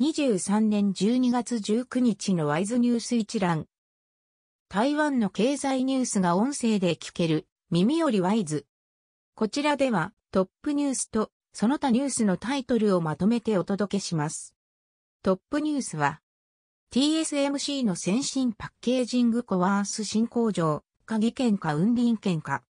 2023年12月19日のワイズニュース一覧。台湾の経済ニュースが音声で聞ける耳よりワイズ。こちらではトップニュースとその他ニュースのタイトルをまとめてお届けします。トップニュースは TSMC の先進パッケージングコワース新工場、鍵券か運輪券か。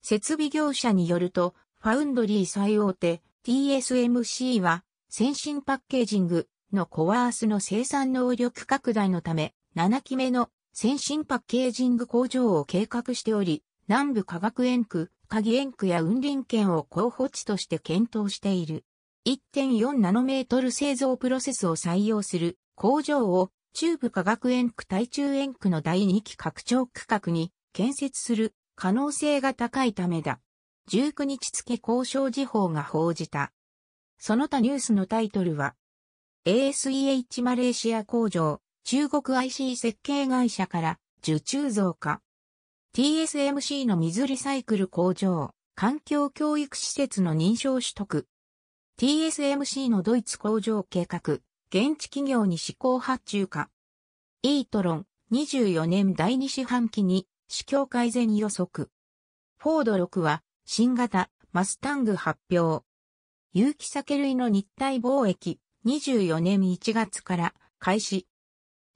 設備業者によると、ファウンドリー最大手 TSMC は先進パッケージングのコワースの生産能力拡大のため、7期目の先進パッケージング工場を計画しており、南部化学園区、鍵園区や雲林県を候補地として検討している。1.4ナノメートル製造プロセスを採用する工場を中部化学園区対中園区の第2期拡張区画に建設する可能性が高いためだ。19日付交渉時報が報じた。その他ニュースのタイトルは、ASEH マレーシア工場、中国 IC 設計会社から受注増加。TSMC の水リサイクル工場、環境教育施設の認証取得。TSMC のドイツ工場計画、現地企業に試行発注化。イートロン、24年第2四半期に市況改善予測。フォード6は新型マスタング発表。有機酒類の日体貿易24年1月から開始。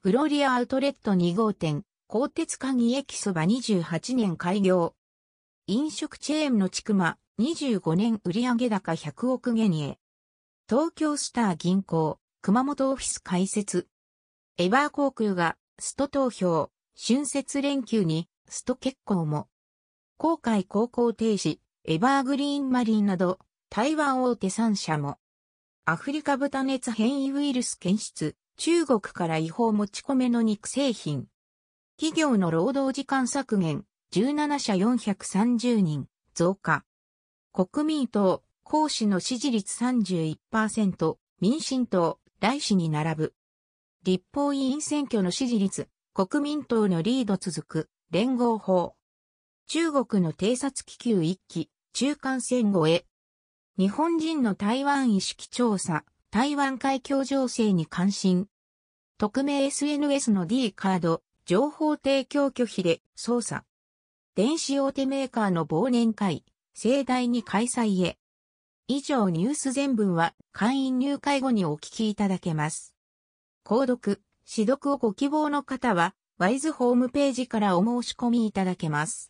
グロリアアウトレット2号店、鋼鉄鍵駅そば28年開業。飲食チェーンのちくま25年売上高100億元へ。東京スター銀行、熊本オフィス開設。エバー航空がスト投票、春節連休にスト結構も。航海高校停止、エバーグリーンマリンなど台湾大手3社も、アフリカ豚熱変異ウイルス検出、中国から違法持ち込めの肉製品。企業の労働時間削減、17社430人、増加。国民党、公使の支持率31%、民進党、来氏に並ぶ。立法委員選挙の支持率、国民党のリード続く、連合法。中国の偵察気球1機、中間線越え。日本人の台湾意識調査、台湾海峡情勢に関心。匿名 SNS の D カード、情報提供拒否で操作。電子大手メーカーの忘年会、盛大に開催へ。以上ニュース全文は会員入会後にお聞きいただけます。購読、指読をご希望の方は、ワイズホームページからお申し込みいただけます。